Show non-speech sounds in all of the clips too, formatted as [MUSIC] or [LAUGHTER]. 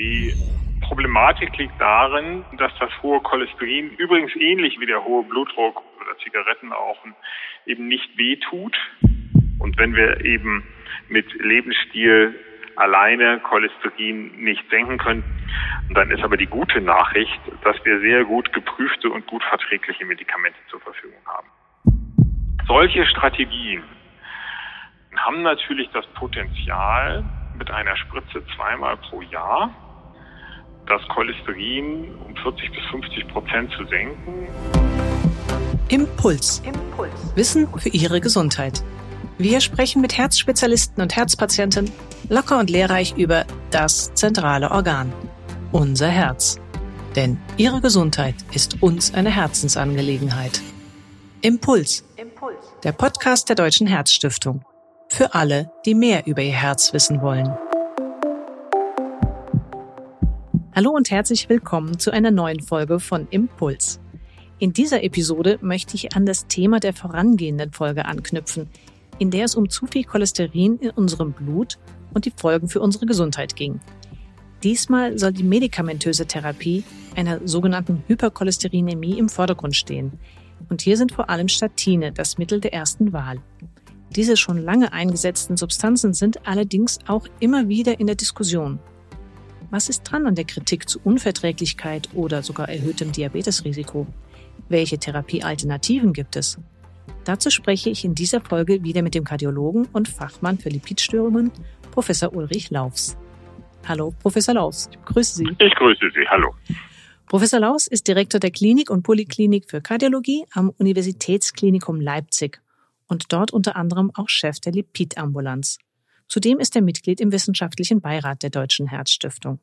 Die Problematik liegt darin, dass das hohe Cholesterin, übrigens ähnlich wie der hohe Blutdruck oder Zigarettenrauchen, eben nicht wehtut. Und wenn wir eben mit Lebensstil alleine Cholesterin nicht senken können, dann ist aber die gute Nachricht, dass wir sehr gut geprüfte und gut verträgliche Medikamente zur Verfügung haben. Solche Strategien haben natürlich das Potenzial, mit einer Spritze zweimal pro Jahr das Cholesterin um 40 bis 50 Prozent zu senken. Impuls. Impuls. Wissen für Ihre Gesundheit. Wir sprechen mit Herzspezialisten und Herzpatienten locker und lehrreich über das zentrale Organ, unser Herz. Denn Ihre Gesundheit ist uns eine Herzensangelegenheit. Impuls. Impuls. Der Podcast der Deutschen Herzstiftung. Für alle, die mehr über ihr Herz wissen wollen. Hallo und herzlich willkommen zu einer neuen Folge von Impuls. In dieser Episode möchte ich an das Thema der vorangehenden Folge anknüpfen, in der es um zu viel Cholesterin in unserem Blut und die Folgen für unsere Gesundheit ging. Diesmal soll die medikamentöse Therapie einer sogenannten Hypercholesterinämie im Vordergrund stehen. Und hier sind vor allem Statine das Mittel der ersten Wahl. Diese schon lange eingesetzten Substanzen sind allerdings auch immer wieder in der Diskussion. Was ist dran an der Kritik zu Unverträglichkeit oder sogar erhöhtem Diabetesrisiko? Welche Therapiealternativen gibt es? Dazu spreche ich in dieser Folge wieder mit dem Kardiologen und Fachmann für Lipidstörungen, Professor Ulrich Laufs. Hallo, Professor Laufs, ich grüße Sie. Ich grüße Sie, hallo. Professor Laus ist Direktor der Klinik und Poliklinik für Kardiologie am Universitätsklinikum Leipzig und dort unter anderem auch Chef der Lipidambulanz. Zudem ist er Mitglied im wissenschaftlichen Beirat der Deutschen Herzstiftung.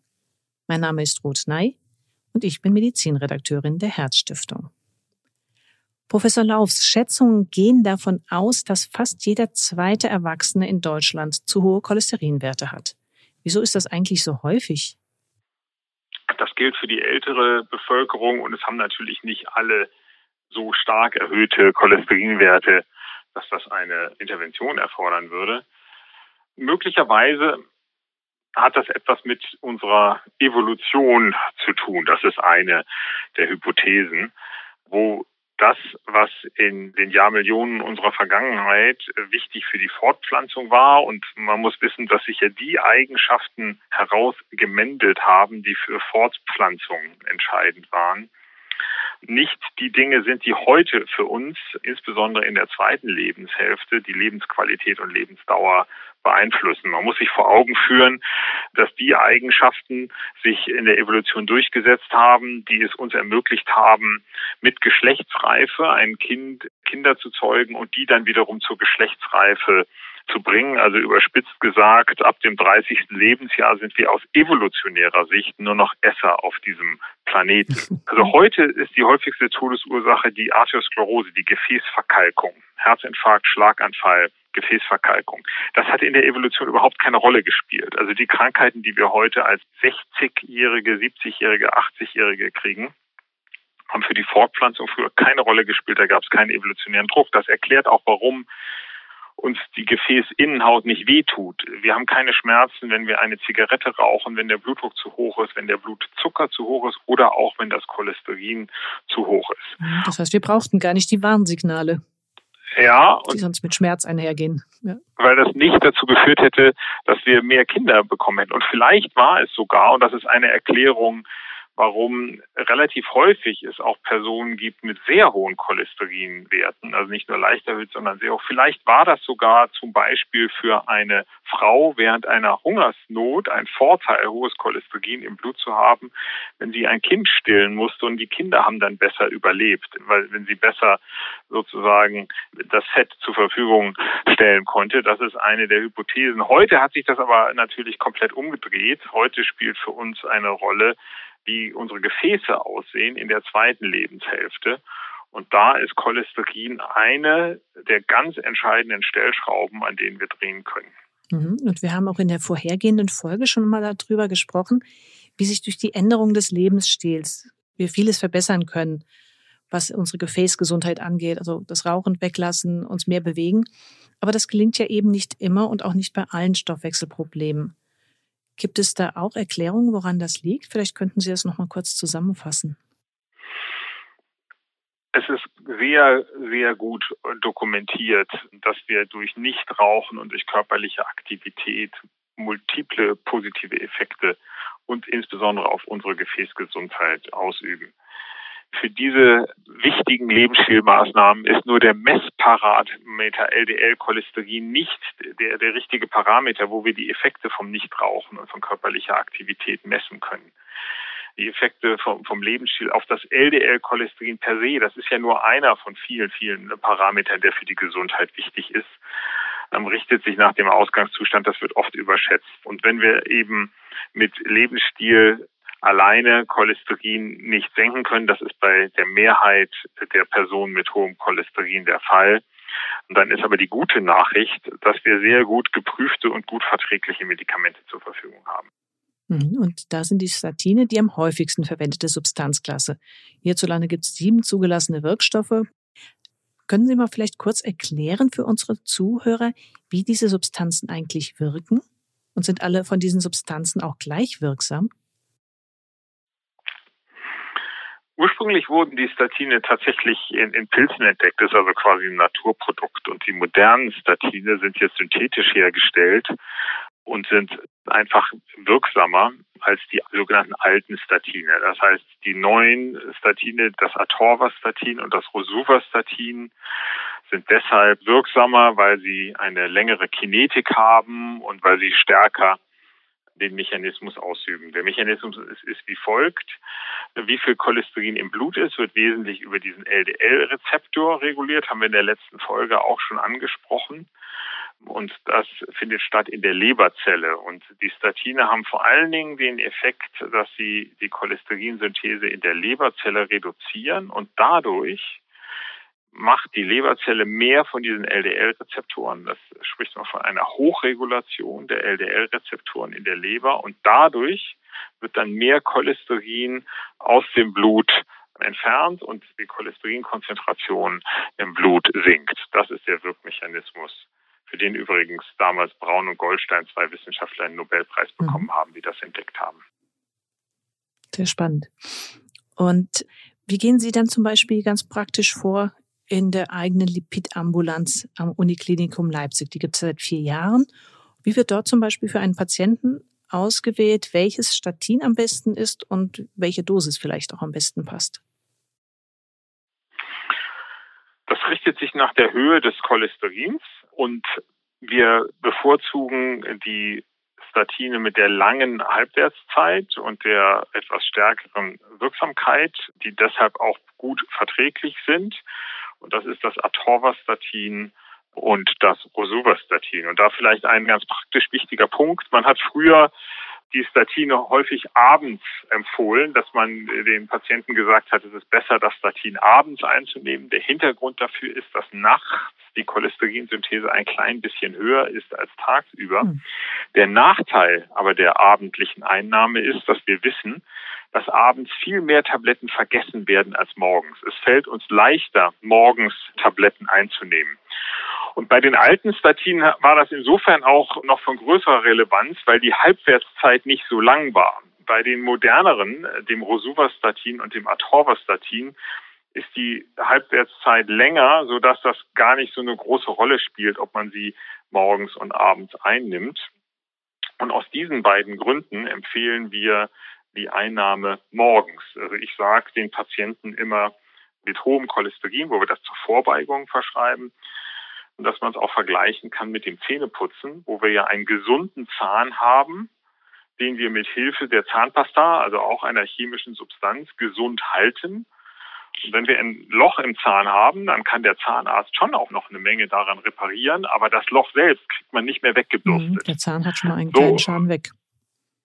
Mein Name ist Ruth Ney und ich bin Medizinredakteurin der Herzstiftung. Professor Laufs Schätzungen gehen davon aus, dass fast jeder zweite Erwachsene in Deutschland zu hohe Cholesterinwerte hat. Wieso ist das eigentlich so häufig? Das gilt für die ältere Bevölkerung und es haben natürlich nicht alle so stark erhöhte Cholesterinwerte dass das eine Intervention erfordern würde. Möglicherweise hat das etwas mit unserer Evolution zu tun. Das ist eine der Hypothesen, wo das, was in den Jahrmillionen unserer Vergangenheit wichtig für die Fortpflanzung war. Und man muss wissen, dass sich ja die Eigenschaften herausgemendelt haben, die für Fortpflanzung entscheidend waren nicht die Dinge sind, die heute für uns, insbesondere in der zweiten Lebenshälfte, die Lebensqualität und Lebensdauer beeinflussen. Man muss sich vor Augen führen, dass die Eigenschaften sich in der Evolution durchgesetzt haben, die es uns ermöglicht haben, mit Geschlechtsreife ein Kind, Kinder zu zeugen und die dann wiederum zur Geschlechtsreife zu bringen. Also überspitzt gesagt, ab dem 30. Lebensjahr sind wir aus evolutionärer Sicht nur noch Esser auf diesem Planeten. [LAUGHS] Also heute ist die häufigste Todesursache die Arteriosklerose, die Gefäßverkalkung, Herzinfarkt, Schlaganfall, Gefäßverkalkung. Das hat in der Evolution überhaupt keine Rolle gespielt. Also die Krankheiten, die wir heute als 60-Jährige, 70-Jährige, 80-Jährige kriegen, haben für die Fortpflanzung früher keine Rolle gespielt. Da gab es keinen evolutionären Druck. Das erklärt auch, warum uns die Gefäßinnenhaut nicht wehtut. Wir haben keine Schmerzen, wenn wir eine Zigarette rauchen, wenn der Blutdruck zu hoch ist, wenn der Blutzucker zu hoch ist oder auch wenn das Cholesterin zu hoch ist. Das heißt, wir brauchten gar nicht die Warnsignale. Ja. Die sonst mit Schmerz einhergehen. Ja. Weil das nicht dazu geführt hätte, dass wir mehr Kinder bekommen hätten. Und vielleicht war es sogar, und das ist eine Erklärung, warum relativ häufig es auch Personen gibt mit sehr hohen Cholesterinwerten, also nicht nur leicht erhöht, sondern sehr hoch. Vielleicht war das sogar zum Beispiel für eine Frau während einer Hungersnot ein Vorteil, hohes Cholesterin im Blut zu haben, wenn sie ein Kind stillen musste und die Kinder haben dann besser überlebt, weil wenn sie besser sozusagen das Fett zur Verfügung stellen konnte. Das ist eine der Hypothesen. Heute hat sich das aber natürlich komplett umgedreht. Heute spielt für uns eine Rolle, wie unsere Gefäße aussehen in der zweiten Lebenshälfte. Und da ist Cholesterin eine der ganz entscheidenden Stellschrauben, an denen wir drehen können. Mhm. Und wir haben auch in der vorhergehenden Folge schon mal darüber gesprochen, wie sich durch die Änderung des Lebensstils wir vieles verbessern können, was unsere Gefäßgesundheit angeht, also das Rauchen weglassen, uns mehr bewegen. Aber das gelingt ja eben nicht immer und auch nicht bei allen Stoffwechselproblemen. Gibt es da auch Erklärungen, woran das liegt? Vielleicht könnten Sie das noch mal kurz zusammenfassen. Es ist sehr, sehr gut dokumentiert, dass wir durch Nichtrauchen und durch körperliche Aktivität multiple positive Effekte und insbesondere auf unsere Gefäßgesundheit ausüben. Für diese wichtigen Lebensstilmaßnahmen ist nur der Messparameter LDL-Cholesterin nicht der, der richtige Parameter, wo wir die Effekte vom Nichtrauchen und von körperlicher Aktivität messen können. Die Effekte vom, vom Lebensstil auf das LDL-Cholesterin per se, das ist ja nur einer von vielen, vielen Parametern, der für die Gesundheit wichtig ist, ähm, richtet sich nach dem Ausgangszustand. Das wird oft überschätzt. Und wenn wir eben mit Lebensstil alleine Cholesterin nicht senken können. Das ist bei der Mehrheit der Personen mit hohem Cholesterin der Fall. Und dann ist aber die gute Nachricht, dass wir sehr gut geprüfte und gut verträgliche Medikamente zur Verfügung haben. Mhm. Und da sind die Statine die am häufigsten verwendete Substanzklasse. Hierzulande gibt es sieben zugelassene Wirkstoffe. Können Sie mal vielleicht kurz erklären für unsere Zuhörer, wie diese Substanzen eigentlich wirken? Und sind alle von diesen Substanzen auch gleich wirksam? Ursprünglich wurden die Statine tatsächlich in, in Pilzen entdeckt, das ist also quasi ein Naturprodukt. Und die modernen Statine sind jetzt synthetisch hergestellt und sind einfach wirksamer als die sogenannten alten Statine. Das heißt, die neuen Statine, das Atorvastatin und das Rosuvastatin, sind deshalb wirksamer, weil sie eine längere Kinetik haben und weil sie stärker den Mechanismus ausüben. Der Mechanismus ist, ist wie folgt. Wie viel Cholesterin im Blut ist, wird wesentlich über diesen LDL-Rezeptor reguliert, haben wir in der letzten Folge auch schon angesprochen. Und das findet statt in der Leberzelle. Und die Statine haben vor allen Dingen den Effekt, dass sie die Cholesterinsynthese in der Leberzelle reduzieren und dadurch macht die Leberzelle mehr von diesen LDL-Rezeptoren. Das spricht man von einer Hochregulation der LDL-Rezeptoren in der Leber und dadurch wird dann mehr Cholesterin aus dem Blut entfernt und die Cholesterinkonzentration im Blut sinkt. Das ist der Wirkmechanismus, für den übrigens damals Braun und Goldstein, zwei Wissenschaftler, einen Nobelpreis mhm. bekommen haben, die das entdeckt haben. Sehr spannend. Und wie gehen Sie dann zum Beispiel ganz praktisch vor in der eigenen Lipidambulanz am Uniklinikum Leipzig. Die gibt es seit vier Jahren. Wie wird dort zum Beispiel für einen Patienten ausgewählt, welches Statin am besten ist und welche Dosis vielleicht auch am besten passt? Das richtet sich nach der Höhe des Cholesterins und wir bevorzugen die Statine mit der langen Halbwertszeit und der etwas stärkeren Wirksamkeit, die deshalb auch gut verträglich sind. Und das ist das Atorvastatin und das Rosuvastatin. Und da vielleicht ein ganz praktisch wichtiger Punkt. Man hat früher die Statine häufig abends empfohlen, dass man den Patienten gesagt hat, es ist besser, das Statin abends einzunehmen. Der Hintergrund dafür ist, dass nachts die Cholesterinsynthese ein klein bisschen höher ist als tagsüber. Mhm. Der Nachteil aber der abendlichen Einnahme ist, dass wir wissen, dass abends viel mehr Tabletten vergessen werden als morgens. Es fällt uns leichter, morgens Tabletten einzunehmen. Und bei den alten Statinen war das insofern auch noch von größerer Relevanz, weil die Halbwertszeit nicht so lang war. Bei den moderneren, dem Rosuvastatin und dem Atorvastatin, ist die Halbwertszeit länger, sodass das gar nicht so eine große Rolle spielt, ob man sie morgens und abends einnimmt. Und aus diesen beiden Gründen empfehlen wir die Einnahme morgens. Also ich sage den Patienten immer mit hohem Cholesterin, wo wir das zur Vorbeugung verschreiben, und dass man es auch vergleichen kann mit dem Zähneputzen, wo wir ja einen gesunden Zahn haben, den wir mit Hilfe der Zahnpasta, also auch einer chemischen Substanz, gesund halten. Und wenn wir ein Loch im Zahn haben, dann kann der Zahnarzt schon auch noch eine Menge daran reparieren, aber das Loch selbst kriegt man nicht mehr. Mhm, der Zahn hat schon mal einen kleinen so, Schaden weg.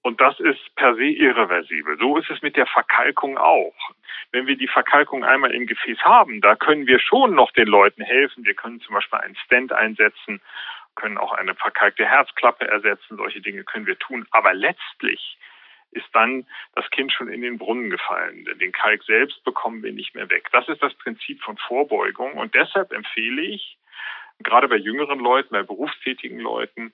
Und das ist per se irreversibel. So ist es mit der Verkalkung auch. Wenn wir die Verkalkung einmal im Gefäß haben, da können wir schon noch den Leuten helfen. Wir können zum Beispiel einen Stent einsetzen, können auch eine verkalkte Herzklappe ersetzen. Solche Dinge können wir tun. Aber letztlich ist dann das Kind schon in den Brunnen gefallen. Den Kalk selbst bekommen wir nicht mehr weg. Das ist das Prinzip von Vorbeugung. Und deshalb empfehle ich, gerade bei jüngeren Leuten, bei berufstätigen Leuten,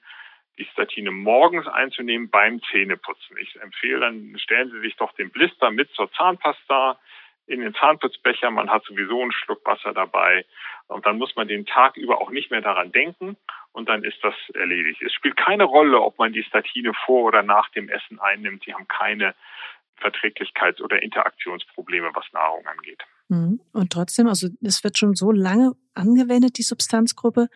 die Statine morgens einzunehmen beim Zähneputzen. Ich empfehle, dann stellen Sie sich doch den Blister mit zur Zahnpasta in den Zahnputzbecher. Man hat sowieso einen Schluck Wasser dabei. Und dann muss man den Tag über auch nicht mehr daran denken. Und dann ist das erledigt. Es spielt keine Rolle, ob man die Statine vor oder nach dem Essen einnimmt. Sie haben keine Verträglichkeits- oder Interaktionsprobleme, was Nahrung angeht. Mhm. Und trotzdem, also es wird schon so lange angewendet, die Substanzgruppe.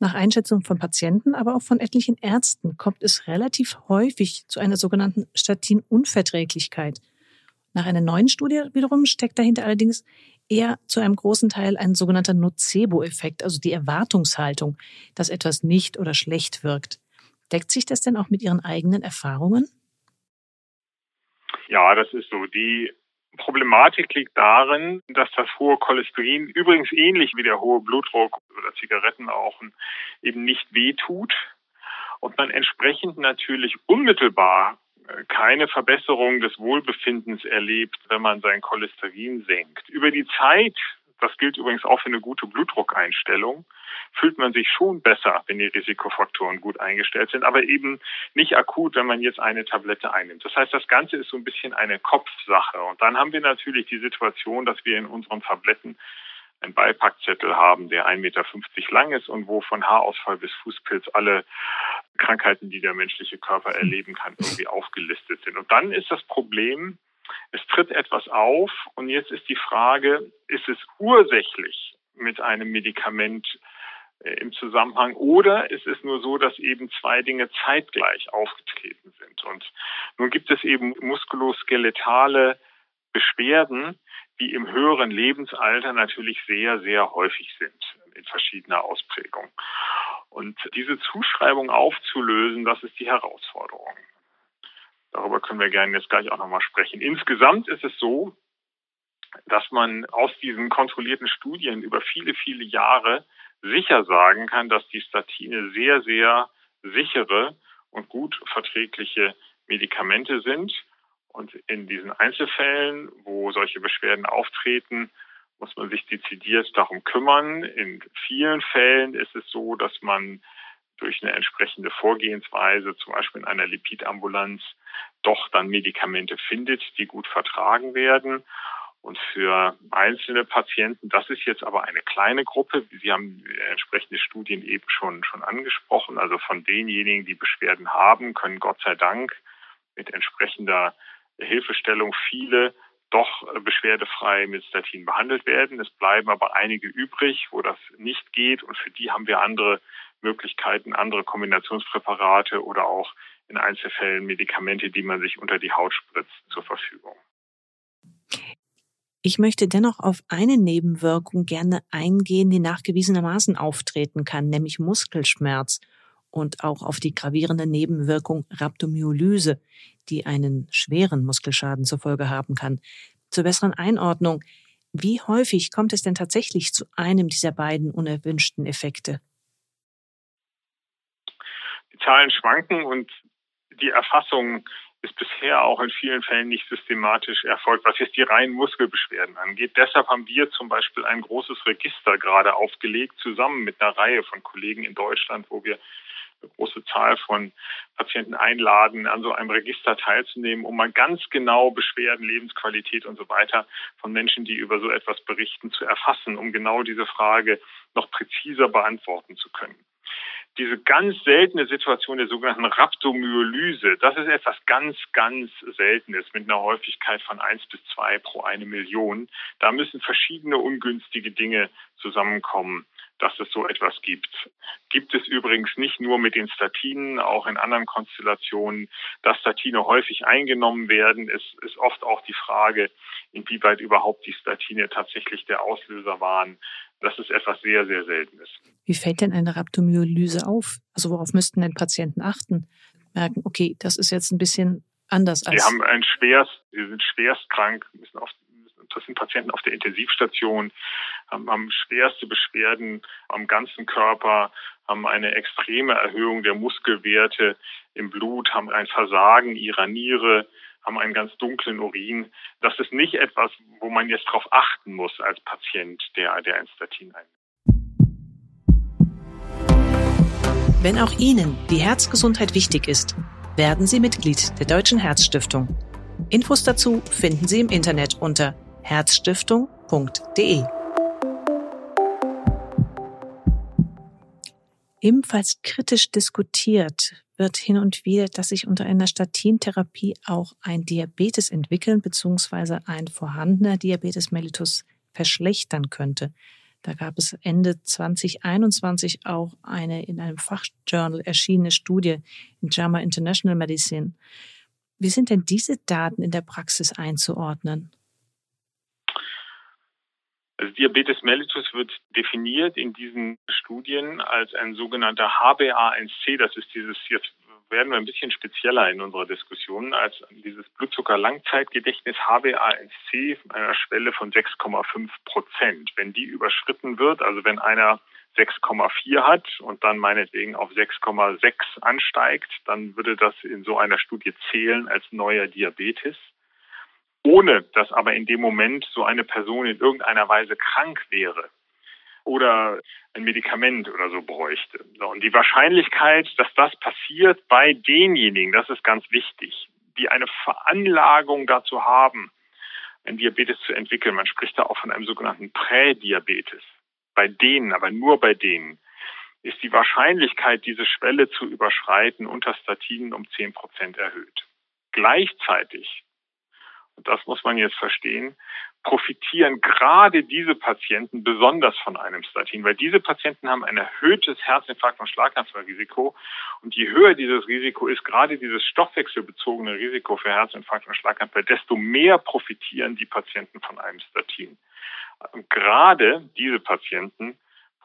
Nach Einschätzung von Patienten, aber auch von etlichen Ärzten kommt es relativ häufig zu einer sogenannten Statinunverträglichkeit. Nach einer neuen Studie wiederum steckt dahinter allerdings eher zu einem großen Teil ein sogenannter Nocebo-Effekt, also die Erwartungshaltung, dass etwas nicht oder schlecht wirkt. Deckt sich das denn auch mit Ihren eigenen Erfahrungen? Ja, das ist so. Die Problematik liegt darin, dass das hohe Cholesterin, übrigens ähnlich wie der hohe Blutdruck oder Zigarettenrauchen, eben nicht wehtut und man entsprechend natürlich unmittelbar äh, keine Verbesserung des Wohlbefindens erlebt, wenn man sein Cholesterin senkt. Über die Zeit das gilt übrigens auch für eine gute Blutdruckeinstellung, fühlt man sich schon besser, wenn die Risikofaktoren gut eingestellt sind, aber eben nicht akut, wenn man jetzt eine Tablette einnimmt. Das heißt, das Ganze ist so ein bisschen eine Kopfsache. Und dann haben wir natürlich die Situation, dass wir in unseren Tabletten einen Beipackzettel haben, der 1,50 Meter lang ist und wo von Haarausfall bis Fußpilz alle Krankheiten, die der menschliche Körper erleben kann, irgendwie aufgelistet sind. Und dann ist das Problem, es tritt etwas auf und jetzt ist die Frage, ist es ursächlich mit einem Medikament äh, im Zusammenhang oder ist es nur so, dass eben zwei Dinge zeitgleich aufgetreten sind? Und nun gibt es eben muskuloskeletale Beschwerden, die im höheren Lebensalter natürlich sehr, sehr häufig sind in verschiedener Ausprägung. Und diese Zuschreibung aufzulösen, das ist die Herausforderung. Darüber können wir gerne jetzt gleich auch nochmal sprechen. Insgesamt ist es so, dass man aus diesen kontrollierten Studien über viele, viele Jahre sicher sagen kann, dass die Statine sehr, sehr sichere und gut verträgliche Medikamente sind. Und in diesen Einzelfällen, wo solche Beschwerden auftreten, muss man sich dezidiert darum kümmern. In vielen Fällen ist es so, dass man durch eine entsprechende Vorgehensweise, zum Beispiel in einer Lipidambulanz, doch dann Medikamente findet, die gut vertragen werden. Und für einzelne Patienten, das ist jetzt aber eine kleine Gruppe. Sie haben entsprechende Studien eben schon, schon angesprochen. Also von denjenigen, die Beschwerden haben, können Gott sei Dank mit entsprechender Hilfestellung viele doch beschwerdefrei mit Statin behandelt werden. Es bleiben aber einige übrig, wo das nicht geht. Und für die haben wir andere Möglichkeiten, andere Kombinationspräparate oder auch in Einzelfällen Medikamente, die man sich unter die Haut spritzt, zur Verfügung. Ich möchte dennoch auf eine Nebenwirkung gerne eingehen, die nachgewiesenermaßen auftreten kann, nämlich Muskelschmerz und auch auf die gravierende Nebenwirkung Rhabdomyolyse, die einen schweren Muskelschaden zur Folge haben kann. Zur besseren Einordnung, wie häufig kommt es denn tatsächlich zu einem dieser beiden unerwünschten Effekte? Die Zahlen schwanken und die Erfassung ist bisher auch in vielen Fällen nicht systematisch erfolgt, was jetzt die reinen Muskelbeschwerden angeht. Deshalb haben wir zum Beispiel ein großes Register gerade aufgelegt, zusammen mit einer Reihe von Kollegen in Deutschland, wo wir eine große Zahl von Patienten einladen, an so einem Register teilzunehmen, um mal ganz genau Beschwerden, Lebensqualität und so weiter von Menschen, die über so etwas berichten, zu erfassen, um genau diese Frage noch präziser beantworten zu können diese ganz seltene Situation der sogenannten Rhabdomyolyse, das ist etwas ganz, ganz Seltenes mit einer Häufigkeit von eins bis zwei pro eine Million. Da müssen verschiedene ungünstige Dinge zusammenkommen, dass es so etwas gibt. Gibt es übrigens nicht nur mit den Statinen, auch in anderen Konstellationen, dass Statine häufig eingenommen werden, ist, ist oft auch die Frage, inwieweit überhaupt die Statine tatsächlich der Auslöser waren das ist etwas sehr, sehr Seltenes. Wie fällt denn eine Rhabdomyolyse auf? Also worauf müssten denn Patienten achten? Merken, okay, das ist jetzt ein bisschen anders als. Sie haben ein schwerst, sie sind schwerst krank, müssen auf, das sind Patienten auf der Intensivstation, haben, haben schwerste Beschwerden am ganzen Körper, haben eine extreme Erhöhung der Muskelwerte im Blut, haben ein Versagen ihrer Niere, haben einen ganz dunklen Urin. Das ist nicht etwas, wo man jetzt darauf achten muss als Patient, der, der ein Statin einnimmt. Wenn auch Ihnen die Herzgesundheit wichtig ist, werden Sie Mitglied der Deutschen Herzstiftung. Infos dazu finden Sie im Internet unter herzstiftung.de. Ebenfalls kritisch diskutiert wird hin und wieder, dass sich unter einer Statintherapie auch ein Diabetes entwickeln bzw. ein vorhandener Diabetes mellitus verschlechtern könnte. Da gab es Ende 2021 auch eine in einem Fachjournal erschienene Studie in JAMA International Medicine. Wie sind denn diese Daten in der Praxis einzuordnen? Also Diabetes mellitus wird definiert in diesen Studien als ein sogenannter HbA1c. Das ist dieses, jetzt werden wir ein bisschen spezieller in unserer Diskussion, als dieses Blutzucker-Langzeitgedächtnis HbA1c einer Schwelle von 6,5 Prozent. Wenn die überschritten wird, also wenn einer 6,4 hat und dann meinetwegen auf 6,6 ansteigt, dann würde das in so einer Studie zählen als neuer Diabetes ohne dass aber in dem Moment so eine Person in irgendeiner Weise krank wäre oder ein Medikament oder so bräuchte. und die Wahrscheinlichkeit, dass das passiert bei denjenigen, das ist ganz wichtig, die eine Veranlagung dazu haben, ein Diabetes zu entwickeln. Man spricht da auch von einem sogenannten Prädiabetes. Bei denen, aber nur bei denen, ist die Wahrscheinlichkeit, diese Schwelle zu überschreiten, unter Statinen um 10 Prozent erhöht. Gleichzeitig und das muss man jetzt verstehen, profitieren gerade diese Patienten besonders von einem Statin, weil diese Patienten haben ein erhöhtes Herzinfarkt- und Schlaganfallrisiko. Und je höher dieses Risiko ist, gerade dieses stoffwechselbezogene Risiko für Herzinfarkt und Schlaganfall, desto mehr profitieren die Patienten von einem Statin. Und gerade diese Patienten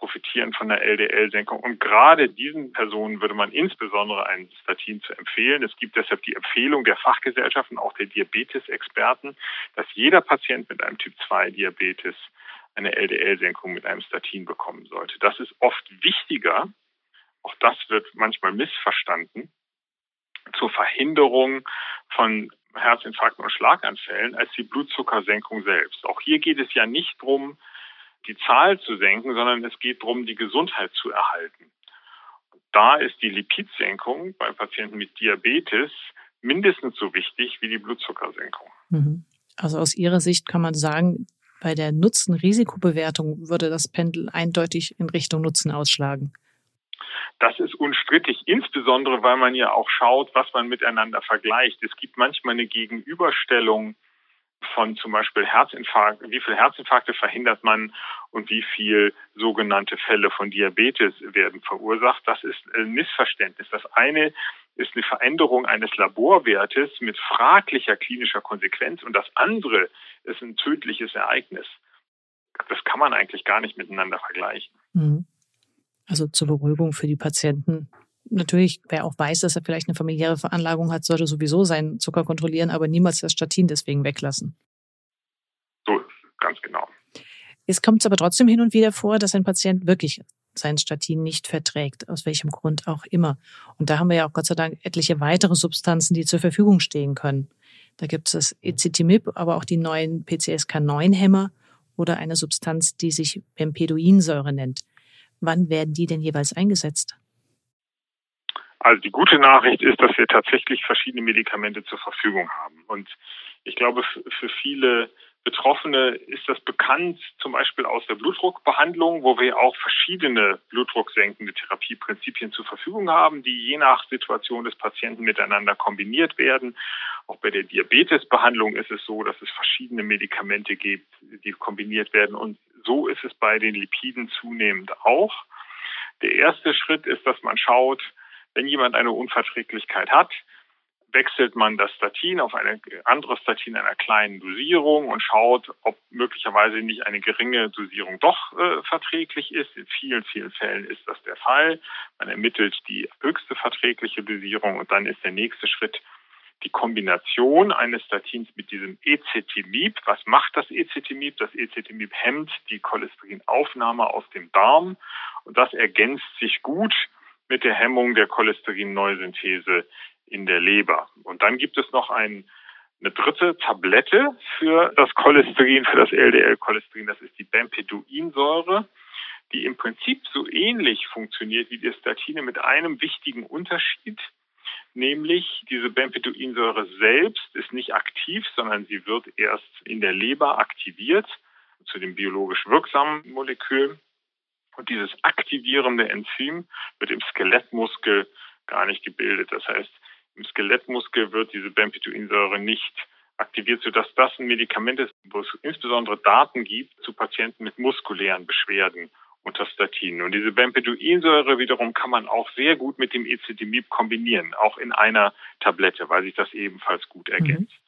profitieren von der LDL-Senkung. Und gerade diesen Personen würde man insbesondere ein Statin zu empfehlen. Es gibt deshalb die Empfehlung der Fachgesellschaften, auch der Diabetesexperten, dass jeder Patient mit einem Typ-2-Diabetes eine LDL-Senkung mit einem Statin bekommen sollte. Das ist oft wichtiger, auch das wird manchmal missverstanden, zur Verhinderung von Herzinfarkten und Schlaganfällen als die Blutzuckersenkung selbst. Auch hier geht es ja nicht darum, die Zahl zu senken, sondern es geht darum, die Gesundheit zu erhalten. Da ist die Lipidsenkung bei Patienten mit Diabetes mindestens so wichtig wie die Blutzuckersenkung. Mhm. Also aus Ihrer Sicht kann man sagen, bei der Nutzen-Risikobewertung würde das Pendel eindeutig in Richtung Nutzen ausschlagen. Das ist unstrittig, insbesondere weil man ja auch schaut, was man miteinander vergleicht. Es gibt manchmal eine Gegenüberstellung von zum Beispiel Herzinfarkt, wie viele Herzinfarkte verhindert man und wie viel sogenannte Fälle von Diabetes werden verursacht. Das ist ein Missverständnis. Das eine ist eine Veränderung eines Laborwertes mit fraglicher klinischer Konsequenz und das andere ist ein tödliches Ereignis. Das kann man eigentlich gar nicht miteinander vergleichen. Mhm. Also zur Beruhigung für die Patienten natürlich, wer auch weiß, dass er vielleicht eine familiäre Veranlagung hat, sollte sowieso seinen Zucker kontrollieren, aber niemals das Statin deswegen weglassen. So, ganz genau. Es kommt aber trotzdem hin und wieder vor, dass ein Patient wirklich sein Statin nicht verträgt, aus welchem Grund auch immer. Und da haben wir ja auch Gott sei Dank etliche weitere Substanzen, die zur Verfügung stehen können. Da gibt es das Ezitimib, aber auch die neuen PCSK9-Hämmer oder eine Substanz, die sich Bempeduinsäure nennt. Wann werden die denn jeweils eingesetzt? Also die gute Nachricht ist, dass wir tatsächlich verschiedene Medikamente zur Verfügung haben. Und ich glaube, für viele Betroffene ist das bekannt, zum Beispiel aus der Blutdruckbehandlung, wo wir auch verschiedene blutdrucksenkende Therapieprinzipien zur Verfügung haben, die je nach Situation des Patienten miteinander kombiniert werden. Auch bei der Diabetesbehandlung ist es so, dass es verschiedene Medikamente gibt, die kombiniert werden. Und so ist es bei den Lipiden zunehmend auch. Der erste Schritt ist, dass man schaut, wenn jemand eine Unverträglichkeit hat, wechselt man das Statin auf eine andere Statin einer kleinen Dosierung und schaut, ob möglicherweise nicht eine geringe Dosierung doch äh, verträglich ist. In vielen, vielen Fällen ist das der Fall. Man ermittelt die höchste verträgliche Dosierung und dann ist der nächste Schritt die Kombination eines Statins mit diesem Ecetimib. Was macht das Ecetimib? Das Ecetimib hemmt die Cholesterinaufnahme aus dem Darm und das ergänzt sich gut mit der Hemmung der Cholesterinneusynthese in der Leber. Und dann gibt es noch ein, eine dritte Tablette für das Cholesterin, für das LDL-Cholesterin. Das ist die Bempeduinsäure. die im Prinzip so ähnlich funktioniert wie die Statine mit einem wichtigen Unterschied, nämlich diese Bempeduinsäure selbst ist nicht aktiv, sondern sie wird erst in der Leber aktiviert zu dem biologisch wirksamen Molekül. Und dieses aktivierende Enzym wird im Skelettmuskel gar nicht gebildet. Das heißt, im Skelettmuskel wird diese Bempeduinsäure nicht aktiviert, sodass das ein Medikament ist, wo es insbesondere Daten gibt zu Patienten mit muskulären Beschwerden unter Statinen. Und diese Bempeduinsäure wiederum kann man auch sehr gut mit dem Ecedimib kombinieren, auch in einer Tablette, weil sich das ebenfalls gut mhm. ergänzt.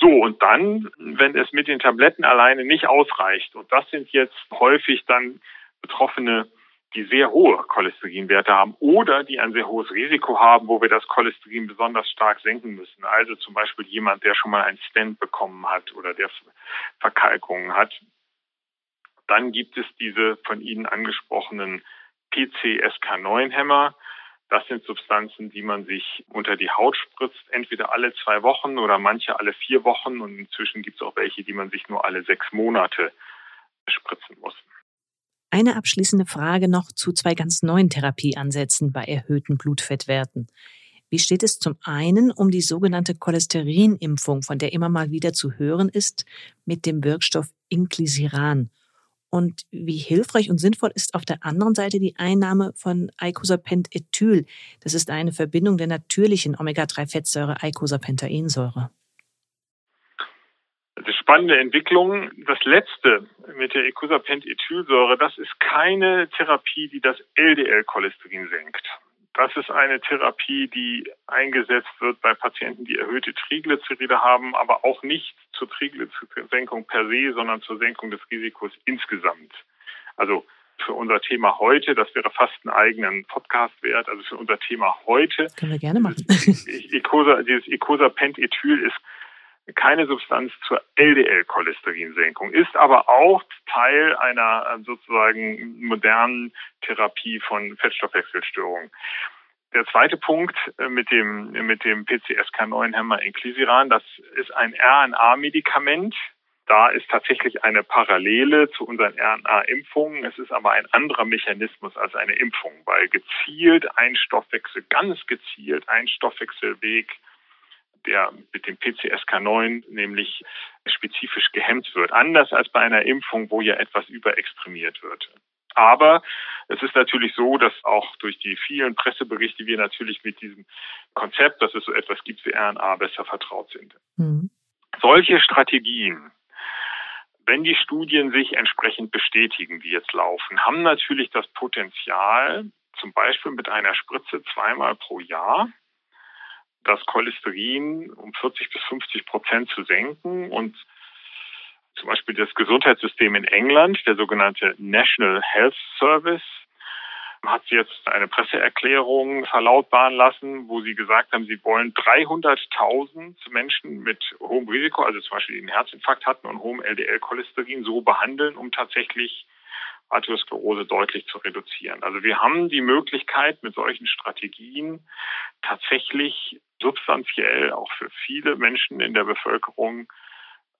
So, und dann, wenn es mit den Tabletten alleine nicht ausreicht, und das sind jetzt häufig dann Betroffene, die sehr hohe Cholesterinwerte haben oder die ein sehr hohes Risiko haben, wo wir das Cholesterin besonders stark senken müssen. Also zum Beispiel jemand, der schon mal ein Stent bekommen hat oder der Verkalkungen hat. Dann gibt es diese von Ihnen angesprochenen PCSK9-Hämmer. Das sind Substanzen, die man sich unter die Haut spritzt, entweder alle zwei Wochen oder manche alle vier Wochen. Und inzwischen gibt es auch welche, die man sich nur alle sechs Monate spritzen muss. Eine abschließende Frage noch zu zwei ganz neuen Therapieansätzen bei erhöhten Blutfettwerten. Wie steht es zum einen um die sogenannte Cholesterinimpfung, von der immer mal wieder zu hören ist, mit dem Wirkstoff Inclisiran? Und wie hilfreich und sinnvoll ist auf der anderen Seite die Einnahme von Eicosapent-Ethyl? Das ist eine Verbindung der natürlichen Omega-3-Fettsäure Eicosapentaensäure. Das ist spannende Entwicklung. Das letzte mit der Icosapent-Ethylsäure, das ist keine Therapie, die das LDL-Cholesterin senkt. Das ist eine Therapie, die eingesetzt wird bei Patienten, die erhöhte Triglyceride haben, aber auch nicht zur Triglyceridsenkung per se, sondern zur Senkung des Risikos insgesamt. Also für unser Thema heute, das wäre fast einen eigenen Podcast wert, also für unser Thema heute. Können wir gerne machen. Dieses Icosapent-Ethyl ist keine Substanz zur LDL-Cholesterinsenkung, ist aber auch Teil einer äh, sozusagen modernen Therapie von Fettstoffwechselstörungen. Der zweite Punkt äh, mit dem, mit dem PCSK9-Hämmer Inclisiran, das ist ein RNA-Medikament. Da ist tatsächlich eine Parallele zu unseren RNA-Impfungen. Es ist aber ein anderer Mechanismus als eine Impfung, weil gezielt ein Stoffwechsel, ganz gezielt ein Stoffwechselweg der mit dem PCSK9 nämlich spezifisch gehemmt wird. Anders als bei einer Impfung, wo ja etwas überexprimiert wird. Aber es ist natürlich so, dass auch durch die vielen Presseberichte wir natürlich mit diesem Konzept, dass es so etwas gibt wie RNA, besser vertraut sind. Mhm. Solche Strategien, wenn die Studien sich entsprechend bestätigen, die jetzt laufen, haben natürlich das Potenzial, zum Beispiel mit einer Spritze zweimal pro Jahr das Cholesterin um 40 bis 50 Prozent zu senken und zum Beispiel das Gesundheitssystem in England, der sogenannte National Health Service, hat jetzt eine Presseerklärung verlautbaren lassen, wo sie gesagt haben, sie wollen 300.000 Menschen mit hohem Risiko, also zum Beispiel die einen Herzinfarkt hatten und hohem LDL-Cholesterin, so behandeln, um tatsächlich Arteriosklerose deutlich zu reduzieren. Also wir haben die Möglichkeit, mit solchen Strategien tatsächlich substanziell auch für viele Menschen in der Bevölkerung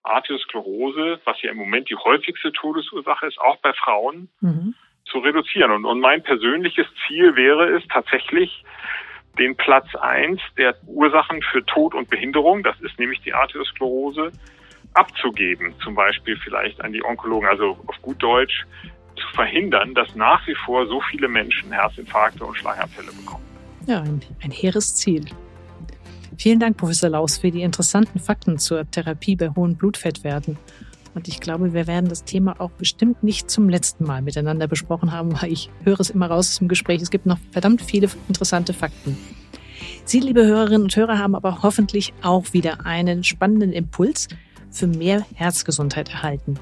Arteriosklerose, was ja im Moment die häufigste Todesursache ist, auch bei Frauen, mhm. zu reduzieren. Und, und mein persönliches Ziel wäre es tatsächlich, den Platz eins der Ursachen für Tod und Behinderung, das ist nämlich die Arteriosklerose, abzugeben, zum Beispiel vielleicht an die Onkologen, also auf gut Deutsch verhindern, dass nach wie vor so viele Menschen Herzinfarkte und Schlaganfälle bekommen. Ja, ein, ein hehres Ziel. Vielen Dank, Professor Laus, für die interessanten Fakten zur Therapie bei hohen Blutfettwerten. Und ich glaube, wir werden das Thema auch bestimmt nicht zum letzten Mal miteinander besprochen haben, weil ich höre es immer raus aus dem Gespräch. Es gibt noch verdammt viele interessante Fakten. Sie, liebe Hörerinnen und Hörer, haben aber hoffentlich auch wieder einen spannenden Impuls für mehr Herzgesundheit erhalten.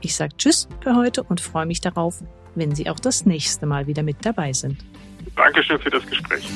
Ich sage Tschüss für heute und freue mich darauf, wenn Sie auch das nächste Mal wieder mit dabei sind. Dankeschön für das Gespräch.